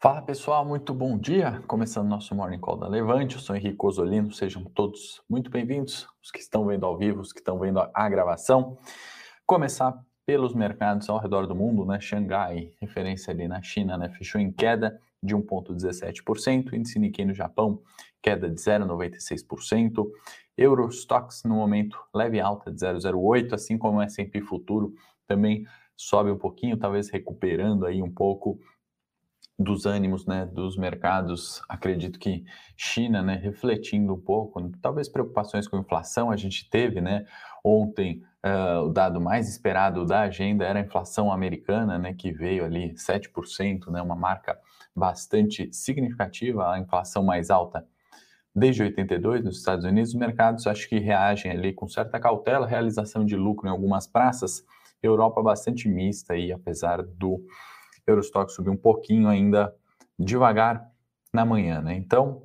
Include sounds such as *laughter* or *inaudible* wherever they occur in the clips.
Fala pessoal, muito bom dia. Começando nosso Morning Call da Levante, eu sou Henrique Osolino, sejam todos muito bem-vindos, os que estão vendo ao vivo, os que estão vendo a gravação. Começar pelos mercados ao redor do mundo, né? Xangai, referência ali na China, né? Fechou em queda de 1,17%, índice Nikkei no Japão, queda de 0,96%, Eurostox no momento leve alta de 0,08%, assim como o S&P Futuro também sobe um pouquinho, talvez recuperando aí um pouco dos ânimos né, dos mercados, acredito que China, né, refletindo um pouco, talvez preocupações com inflação, a gente teve, né, ontem uh, o dado mais esperado da agenda era a inflação americana, né, que veio ali 7%, né, uma marca bastante significativa, a inflação mais alta desde 82 nos Estados Unidos, os mercados acho que reagem ali com certa cautela, realização de lucro em algumas praças, Europa bastante mista aí, apesar do Eurostock subiu um pouquinho ainda devagar na manhã, né? Então,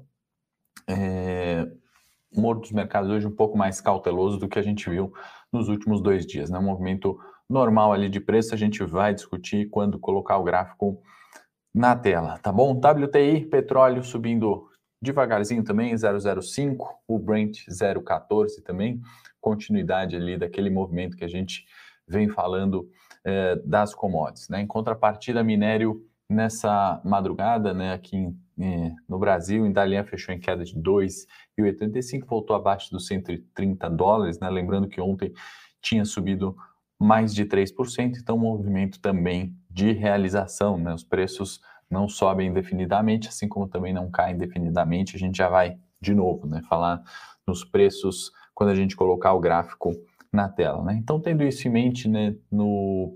é, humor dos mercados hoje um pouco mais cauteloso do que a gente viu nos últimos dois dias, né? Um movimento normal ali de preço, a gente vai discutir quando colocar o gráfico na tela, tá bom? WTI, petróleo subindo devagarzinho também, 0,05, o Brent 0,14 também, continuidade ali daquele movimento que a gente vem falando eh, das commodities. Né? Em contrapartida, minério nessa madrugada, né, aqui em, no Brasil, Indalian fechou em queda de 2,85, voltou abaixo dos 130 dólares, né? lembrando que ontem tinha subido mais de 3%, então movimento também de realização, né? os preços não sobem indefinidamente, assim como também não caem indefinidamente, a gente já vai de novo né, falar nos preços quando a gente colocar o gráfico na tela. Né? Então, tendo isso em mente né, no,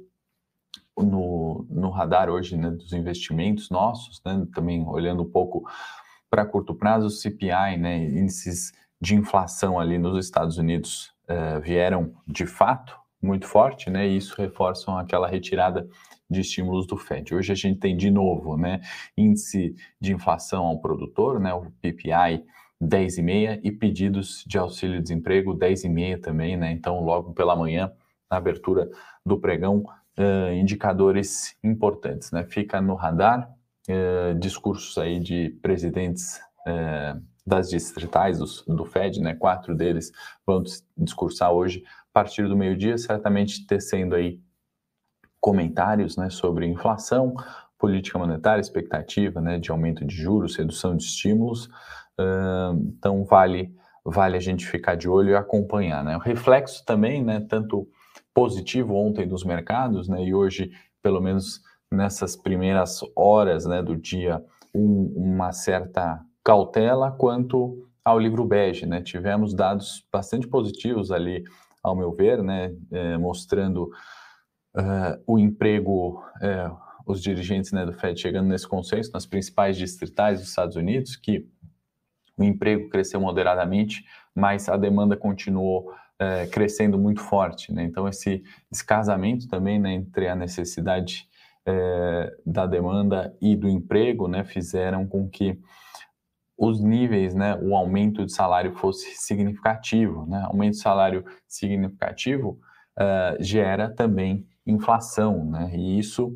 no, no radar hoje né, dos investimentos nossos, né, também olhando um pouco para curto prazo, o CPI, né, índices de inflação ali nos Estados Unidos uh, vieram de fato muito forte, né, e isso reforça aquela retirada de estímulos do Fed. Hoje a gente tem de novo, né, índice de inflação ao produtor, né, o PPI 10,5 e pedidos de auxílio-desemprego 10,5 também, né? Então, logo pela manhã, na abertura do pregão, uh, indicadores importantes, né? Fica no radar uh, discursos aí de presidentes uh, das distritais do, do, Fed, né? Quatro deles vão discursar hoje a partir do meio-dia, certamente tecendo aí comentários, né, sobre inflação, política monetária, expectativa, né, de aumento de juros, redução de estímulos, então vale vale a gente ficar de olho e acompanhar, né? O reflexo também, né, tanto positivo ontem dos mercados, né, e hoje, pelo menos nessas primeiras horas, né, do dia, um, uma certa cautela quanto ao livro bege, né? Tivemos dados bastante positivos ali, ao meu ver, né, é, mostrando uh, o emprego, é, os dirigentes né, do Fed chegando nesse consenso nas principais distritais dos Estados Unidos, que o emprego cresceu moderadamente, mas a demanda continuou é, crescendo muito forte. Né? Então, esse descasamento também né, entre a necessidade é, da demanda e do emprego né, fizeram com que os níveis, né, o aumento de salário fosse significativo. Né? Aumento de salário significativo uh, gera também inflação, né? e isso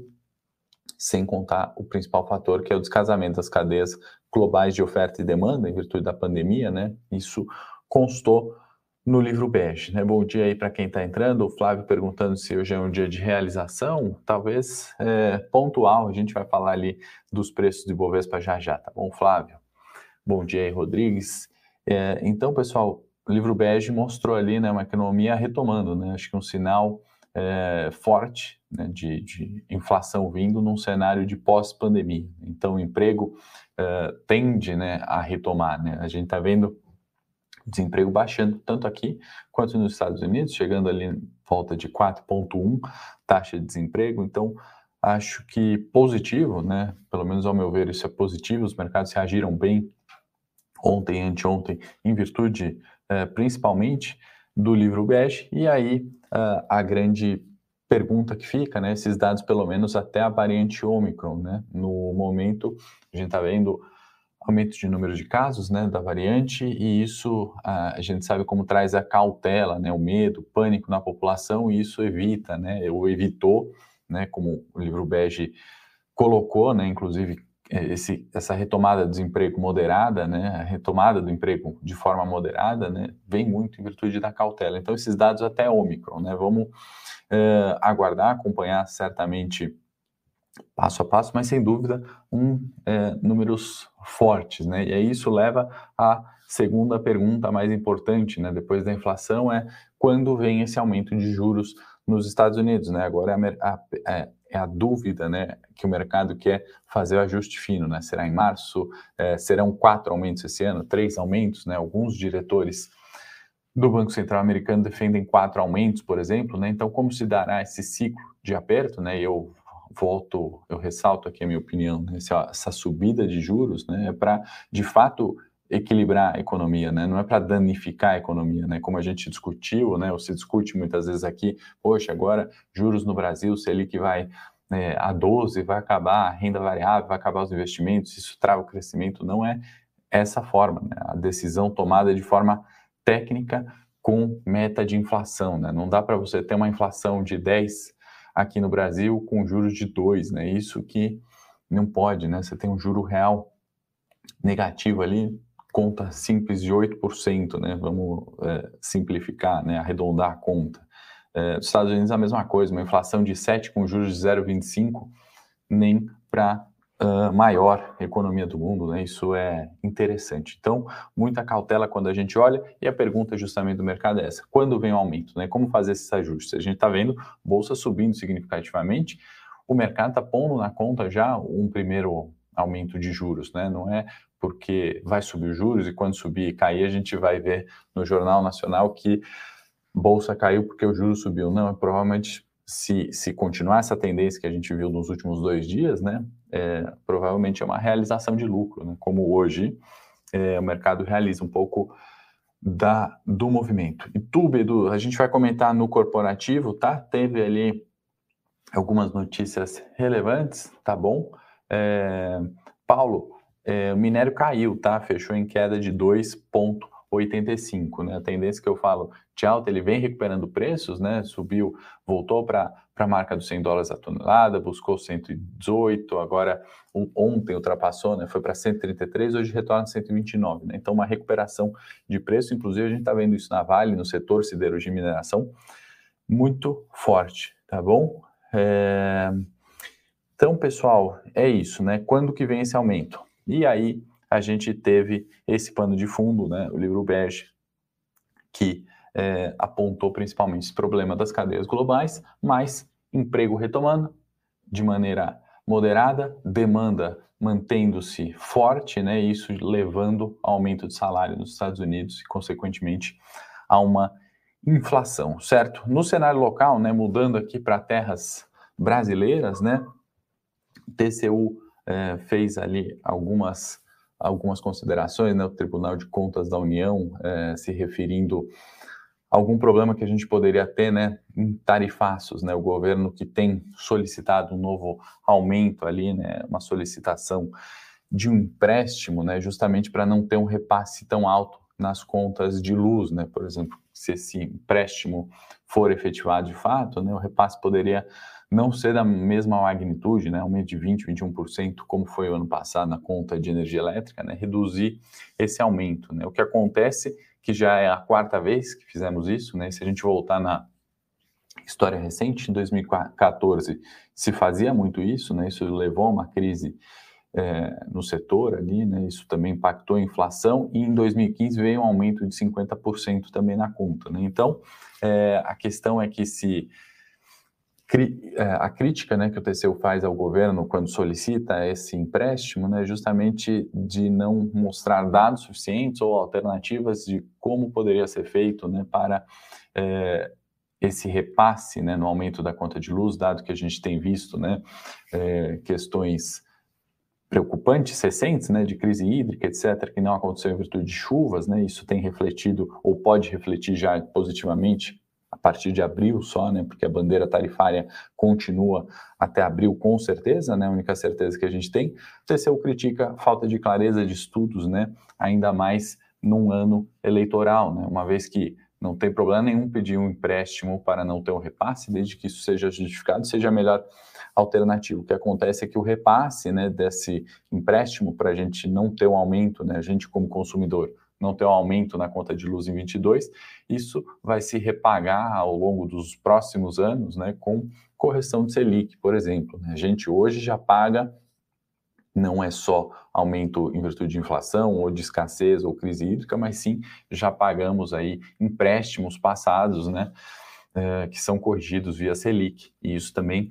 sem contar o principal fator, que é o descasamento das cadeias globais de oferta e demanda, em virtude da pandemia, né? Isso constou no livro bege, né? Bom dia aí para quem está entrando. O Flávio perguntando se hoje é um dia de realização, talvez é, pontual. A gente vai falar ali dos preços de Bovespa já já, tá bom, Flávio? Bom dia aí, Rodrigues. É, então, pessoal, o livro bege mostrou ali, né, uma economia retomando, né? Acho que um sinal é, forte né, de, de, inflação vindo num cenário de pós-pandemia. Então, o emprego é, tende né, a retomar. Né? A gente está vendo desemprego baixando tanto aqui quanto nos Estados Unidos, chegando ali em volta de 4,1 taxa de desemprego. Então, acho que positivo, né? Pelo menos ao meu ver, isso é positivo. Os mercados reagiram bem ontem, anteontem, em virtude, é, principalmente, do livro bege. E aí, uh, a grande pergunta que fica, né, esses dados pelo menos até a variante Omicron, né, no momento a gente está vendo aumento de número de casos, né, da variante e isso a gente sabe como traz a cautela, né, o medo, o pânico na população e isso evita, né, ou evitou, né, como o livro bege colocou, né, inclusive esse, essa retomada do desemprego moderada, né, a retomada do emprego de forma moderada, né, vem muito em virtude da cautela. Então, esses dados até Omicron, né, vamos uh, aguardar, acompanhar certamente passo a passo, mas sem dúvida um é, números fortes, né? E aí isso leva à segunda pergunta mais importante, né? Depois da inflação é quando vem esse aumento de juros nos Estados Unidos, né? Agora é a, é, é a dúvida, né? Que o mercado quer fazer o ajuste fino, né? Será em março? É, serão quatro aumentos esse ano? Três aumentos, né? Alguns diretores do Banco Central americano defendem quatro aumentos, por exemplo, né? Então, como se dará esse ciclo de aperto, né? Eu volto, eu ressalto aqui a minha opinião, né? essa subida de juros né, é para, de fato, equilibrar a economia, né? não é para danificar a economia, né? como a gente discutiu, né? ou se discute muitas vezes aqui, poxa, agora juros no Brasil, se ele que vai né, a 12, vai acabar a renda variável, vai acabar os investimentos, isso trava o crescimento, não é essa forma, né? a decisão tomada de forma técnica com meta de inflação, né? não dá para você ter uma inflação de 10 aqui no Brasil com juros de 2, né? Isso que não pode, né? Você tem um juro real negativo ali, conta simples de 8%, né? Vamos é, simplificar, né? Arredondar a conta. É, Estados Unidos a mesma coisa, uma inflação de 7 com juros de 0,25, nem para uh, maior economia do mundo, né? Isso é interessante. Então, muita cautela quando a gente olha, e a pergunta justamente do mercado é essa: quando vem o aumento, né? Como fazer esses ajustes? A gente está vendo bolsa subindo significativamente, o mercado está pondo na conta já um primeiro aumento de juros, né? Não é porque vai subir os juros e quando subir e cair, a gente vai ver no Jornal Nacional que bolsa caiu porque o juro subiu. Não, é provavelmente se, se continuar essa tendência que a gente viu nos últimos dois dias, né, é, provavelmente é uma realização de lucro, né, como hoje é, o mercado realiza um pouco da, do movimento. E tu, Bedu, a gente vai comentar no corporativo, tá? Teve ali algumas notícias relevantes, tá bom? É, Paulo, é, o minério caiu, tá? Fechou em queda de 2,1%. 85, né? A tendência que eu falo de alta, ele vem recuperando preços, né? Subiu, voltou para a marca dos 100 dólares a tonelada, buscou 118, agora ontem ultrapassou, né? Foi para 133, hoje retorna a 129, né? Então, uma recuperação de preço, inclusive a gente está vendo isso na Vale, no setor siderurgia e mineração, muito forte, tá bom? É... Então, pessoal, é isso, né? Quando que vem esse aumento? E aí, a gente teve esse pano de fundo, né, o livro Bege, que é, apontou principalmente esse problema das cadeias globais, mas emprego retomando de maneira moderada, demanda mantendo-se forte, né, isso levando ao aumento de salário nos Estados Unidos e, consequentemente, a uma inflação, certo? No cenário local, né, mudando aqui para terras brasileiras, né, TCU é, fez ali algumas algumas considerações, né, o Tribunal de Contas da União é, se referindo a algum problema que a gente poderia ter, né, em tarifaços, né, o governo que tem solicitado um novo aumento ali, né, uma solicitação de um empréstimo, né, justamente para não ter um repasse tão alto nas contas de luz, né, por exemplo, se esse empréstimo for efetivado de fato, né, o repasse poderia não ser da mesma magnitude, né, aumento de 20%, 21%, como foi o ano passado na conta de energia elétrica, né, reduzir esse aumento. Né. O que acontece, que já é a quarta vez que fizemos isso, né, se a gente voltar na história recente, em 2014 se fazia muito isso, né, isso levou a uma crise é, no setor ali, né, isso também impactou a inflação, e em 2015 veio um aumento de 50% também na conta. Né. Então, é, a questão é que se a crítica né, que o TCU faz ao governo quando solicita esse empréstimo né, é justamente de não mostrar dados suficientes ou alternativas de como poderia ser feito né, para é, esse repasse né, no aumento da conta de luz, dado que a gente tem visto né, é, questões preocupantes recentes, né, de crise hídrica, etc., que não aconteceu em virtude de chuvas, né, isso tem refletido ou pode refletir já positivamente a partir de abril só, né, porque a bandeira tarifária continua até abril com certeza, né, a única certeza que a gente tem. O TCU critica falta de clareza de estudos, né, ainda mais num ano eleitoral, né, uma vez que não tem problema nenhum pedir um empréstimo para não ter um repasse, desde que isso seja justificado, seja a melhor alternativa. O que acontece é que o repasse né, desse empréstimo, para a gente não ter um aumento, né, a gente como consumidor, não ter um aumento na conta de luz em 22, isso vai se repagar ao longo dos próximos anos né, com correção de Selic, por exemplo. Né? A gente hoje já paga não é só aumento em virtude de inflação ou de escassez ou crise hídrica, mas sim já pagamos aí empréstimos passados, né, é, que são corrigidos via Selic. E isso também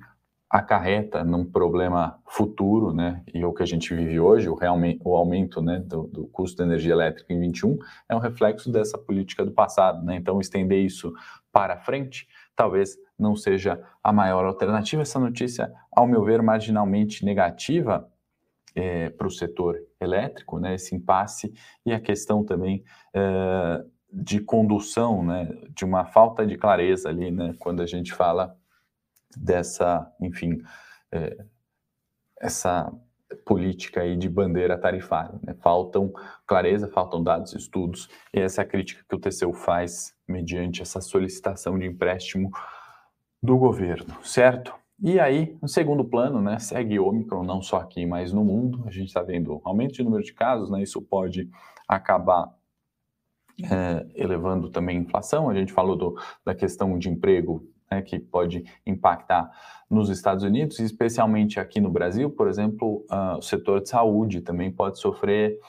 acarreta num problema futuro, né, e o que a gente vive hoje, o, realmente, o aumento né, do, do, custo da energia elétrica em 21, é um reflexo dessa política do passado. Né? Então, estender isso para frente talvez não seja a maior alternativa. Essa notícia, ao meu ver, marginalmente negativa, é, para o setor elétrico, né, esse impasse e a questão também é, de condução, né, de uma falta de clareza ali, né, quando a gente fala dessa, enfim, é, essa política aí de bandeira tarifária. Né? Faltam clareza, faltam dados, estudos, e essa é a crítica que o TCU faz mediante essa solicitação de empréstimo do governo, certo? E aí, no segundo plano, né, segue Omicron, não só aqui, mas no mundo. A gente está vendo aumento de número de casos, né, isso pode acabar é, elevando também a inflação. A gente falou do, da questão de emprego, né, que pode impactar nos Estados Unidos, especialmente aqui no Brasil, por exemplo, uh, o setor de saúde também pode sofrer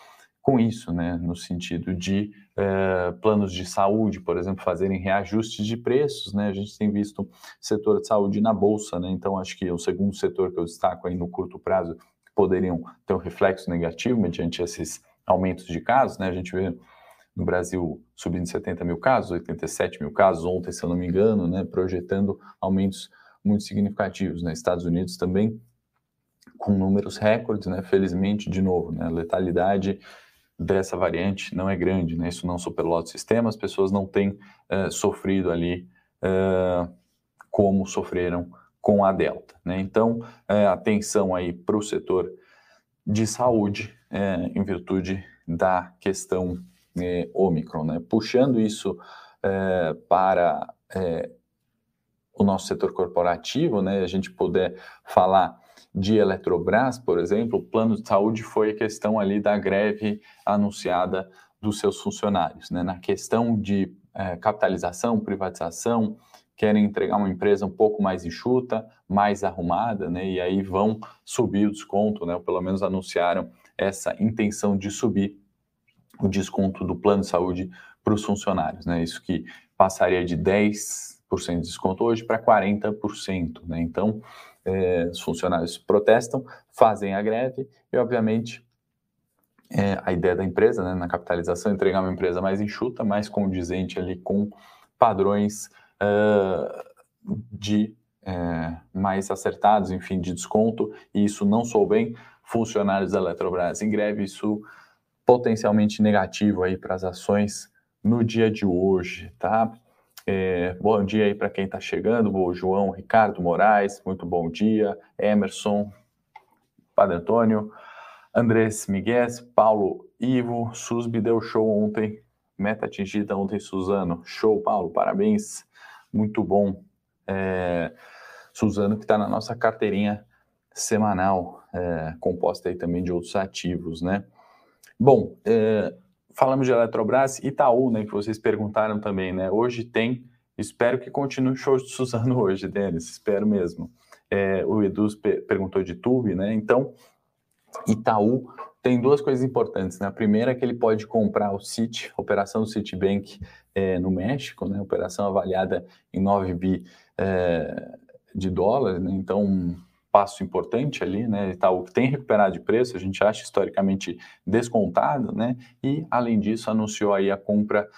com isso, né, no sentido de uh, planos de saúde, por exemplo, fazerem reajustes de preços, né, a gente tem visto setor de saúde na bolsa, né, então acho que é o segundo setor que eu destaco aí no curto prazo poderiam ter um reflexo negativo mediante esses aumentos de casos, né, a gente vê no Brasil subindo 70 mil casos, 87 mil casos ontem, se eu não me engano, né, projetando aumentos muito significativos, né, Estados Unidos também com números recordes, né, felizmente, de novo, né, letalidade dessa variante não é grande, né? Isso não superlota o sistema, as pessoas não têm uh, sofrido ali uh, como sofreram com a Delta, né? Então, uh, atenção aí para o setor de saúde em virtude da questão Omicron, né? Puxando isso para o nosso setor corporativo, né? A gente puder falar de Eletrobras, por exemplo, o plano de saúde foi a questão ali da greve anunciada dos seus funcionários. Né? Na questão de é, capitalização, privatização, querem entregar uma empresa um pouco mais enxuta, mais arrumada, né? e aí vão subir o desconto, né? ou pelo menos anunciaram essa intenção de subir o desconto do plano de saúde para os funcionários. Né? Isso que passaria de 10% de desconto hoje para 40%. Né? Então, é, os funcionários protestam, fazem a greve e, obviamente, é, a ideia da empresa, né, na capitalização, entregar uma empresa mais enxuta, mais condizente ali com padrões uh, de é, mais acertados, enfim, de desconto, e isso não sou bem, funcionários da Eletrobras em greve, isso potencialmente negativo aí para as ações no dia de hoje, tá? É, bom dia aí para quem está chegando, o João Ricardo Moraes, muito bom dia, Emerson, Padre Antônio, Andrés Miguel, Paulo Ivo, Susbi deu show ontem, meta atingida ontem, Suzano, show, Paulo, parabéns, muito bom. É, Suzano que está na nossa carteirinha semanal, é, composta aí também de outros ativos, né? Bom, é, falamos de Eletrobras, Itaú, né, que vocês perguntaram também, né? Hoje tem, espero que continue o show de Suzano *laughs* hoje, Denis, espero mesmo. É, o Edu perguntou de Tube, né? Então, Itaú tem duas coisas importantes, né? A primeira é que ele pode comprar o Citi, operação Citibank é, no México, né? Operação avaliada em 9 bi é, de dólares, né? Então, passo importante ali, né? Itaú tem recuperado de preço, a gente acha historicamente descontado, né? E além disso anunciou aí a compra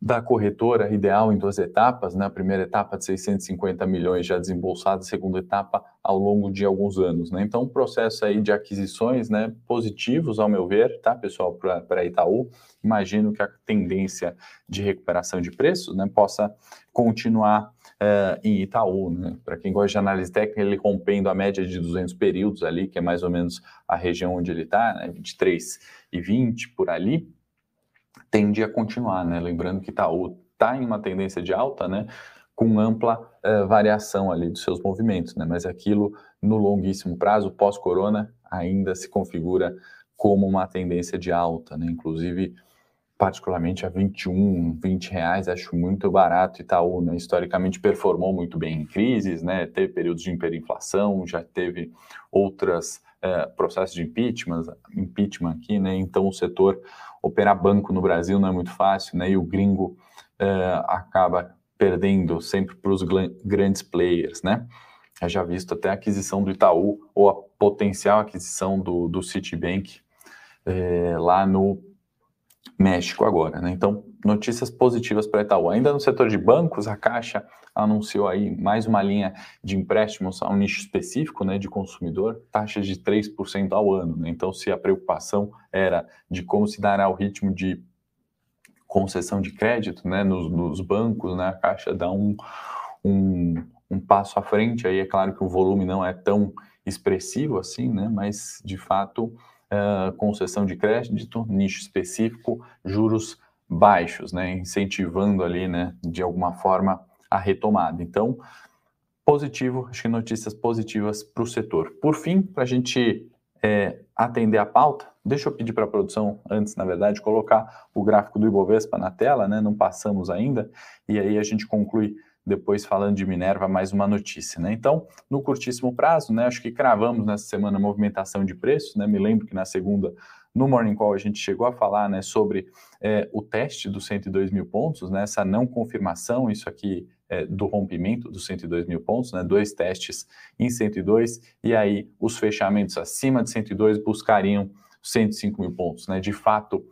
da corretora ideal em duas etapas, né? A primeira etapa de 650 milhões já desembolsada, segunda etapa ao longo de alguns anos, né? Então, um processo aí de aquisições, né, positivos ao meu ver, tá, pessoal, para Itaú. Imagino que a tendência de recuperação de preços, né, possa continuar uh, em Itaú, né? Para quem gosta de análise técnica, ele rompendo a média de 200 períodos ali, que é mais ou menos a região onde ele está, né? 23 e 20 por ali tende a continuar, né? Lembrando que Itaú está em uma tendência de alta, né? Com ampla uh, variação ali dos seus movimentos, né? Mas aquilo no longuíssimo prazo, pós-corona, ainda se configura como uma tendência de alta, né? Inclusive, particularmente a 21, 20 reais, acho muito barato. Itaú, né? historicamente, performou muito bem em crises, né? Teve períodos de hiperinflação, já teve outras é, processos de impeachment, impeachment aqui, né? Então o setor operar banco no Brasil não é muito fácil, né? E o gringo é, acaba perdendo sempre para os grandes players, né? Já visto até a aquisição do Itaú ou a potencial aquisição do, do Citibank é, lá no México agora, né? Então, notícias positivas para Itaú. Ainda no setor de bancos, a Caixa anunciou aí mais uma linha de empréstimos a um nicho específico, né, de consumidor, taxas de 3% ao ano, né? Então, se a preocupação era de como se dará o ritmo de concessão de crédito, né, nos, nos bancos, né, a Caixa dá um, um, um passo à frente, aí é claro que o volume não é tão expressivo assim, né, mas de fato concessão de crédito, nicho específico, juros baixos, né, incentivando ali, né, de alguma forma a retomada. Então, positivo, acho que notícias positivas para o setor. Por fim, para a gente é, atender a pauta, deixa eu pedir para a produção, antes, na verdade, colocar o gráfico do Ibovespa na tela, né, não passamos ainda, e aí a gente conclui depois falando de Minerva, mais uma notícia, né? Então, no curtíssimo prazo, né, acho que cravamos nessa semana a movimentação de preços, né? Me lembro que na segunda, no Morning Call, a gente chegou a falar, né, sobre é, o teste dos 102 mil pontos, né? Essa não confirmação, isso aqui é, do rompimento dos 102 mil pontos, né? Dois testes em 102 e aí os fechamentos acima de 102 buscariam 105 mil pontos, né? De fato,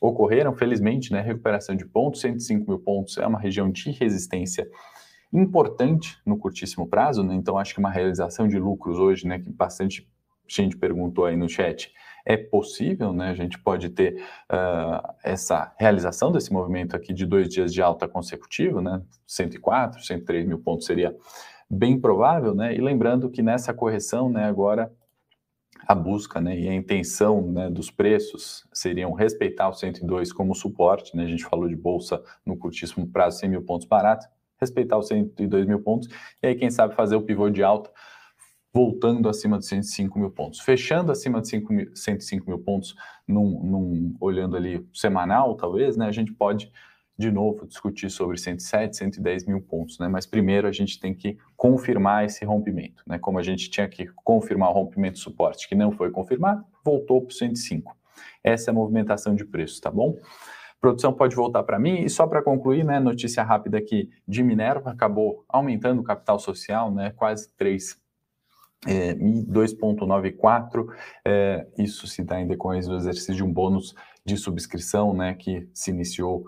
ocorreram, felizmente, né? Recuperação de pontos, 105 mil pontos é uma região de resistência importante no curtíssimo prazo, né? Então acho que uma realização de lucros hoje, né, que bastante gente perguntou aí no chat, é possível, né? A gente pode ter uh, essa realização desse movimento aqui de dois dias de alta consecutiva, né? 104, 103 mil pontos seria bem provável, né? E lembrando que nessa correção, né, agora a busca né, e a intenção né, dos preços seriam respeitar o 102 como suporte, né, a gente falou de bolsa no curtíssimo prazo, 100 mil pontos baratos, respeitar os 102 mil pontos, e aí quem sabe fazer o pivô de alta voltando acima de 105 mil pontos. Fechando acima de 5 mil, 105 mil pontos, num, num, olhando ali semanal, talvez, né, a gente pode de novo discutir sobre 107, 110 mil pontos, né? Mas primeiro a gente tem que confirmar esse rompimento, né? Como a gente tinha que confirmar o rompimento de suporte que não foi confirmado, voltou para o 105. Essa é a movimentação de preços, tá bom? Produção pode voltar para mim. E só para concluir, né, notícia rápida aqui de Minerva, acabou aumentando o capital social, né, quase 3 é, 2,94. É, isso se dá em decorrência do exercício de um bônus de subscrição, né, que se iniciou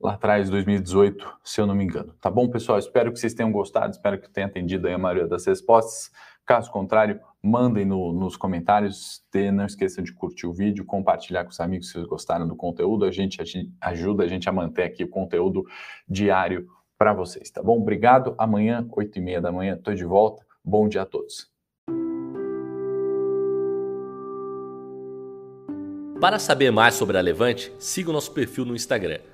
lá atrás, 2018, se eu não me engano. Tá bom, pessoal? Espero que vocês tenham gostado, espero que tenha atendido a maioria das respostas. Caso contrário, mandem no, nos comentários. não esqueçam de curtir o vídeo, compartilhar com os amigos se vocês gostaram do conteúdo. A gente, a gente ajuda a gente a manter aqui o conteúdo diário para vocês, tá bom? Obrigado. Amanhã, 8 e meia da manhã, estou de volta. Bom dia a todos. Para saber mais sobre a Levante, siga o nosso perfil no Instagram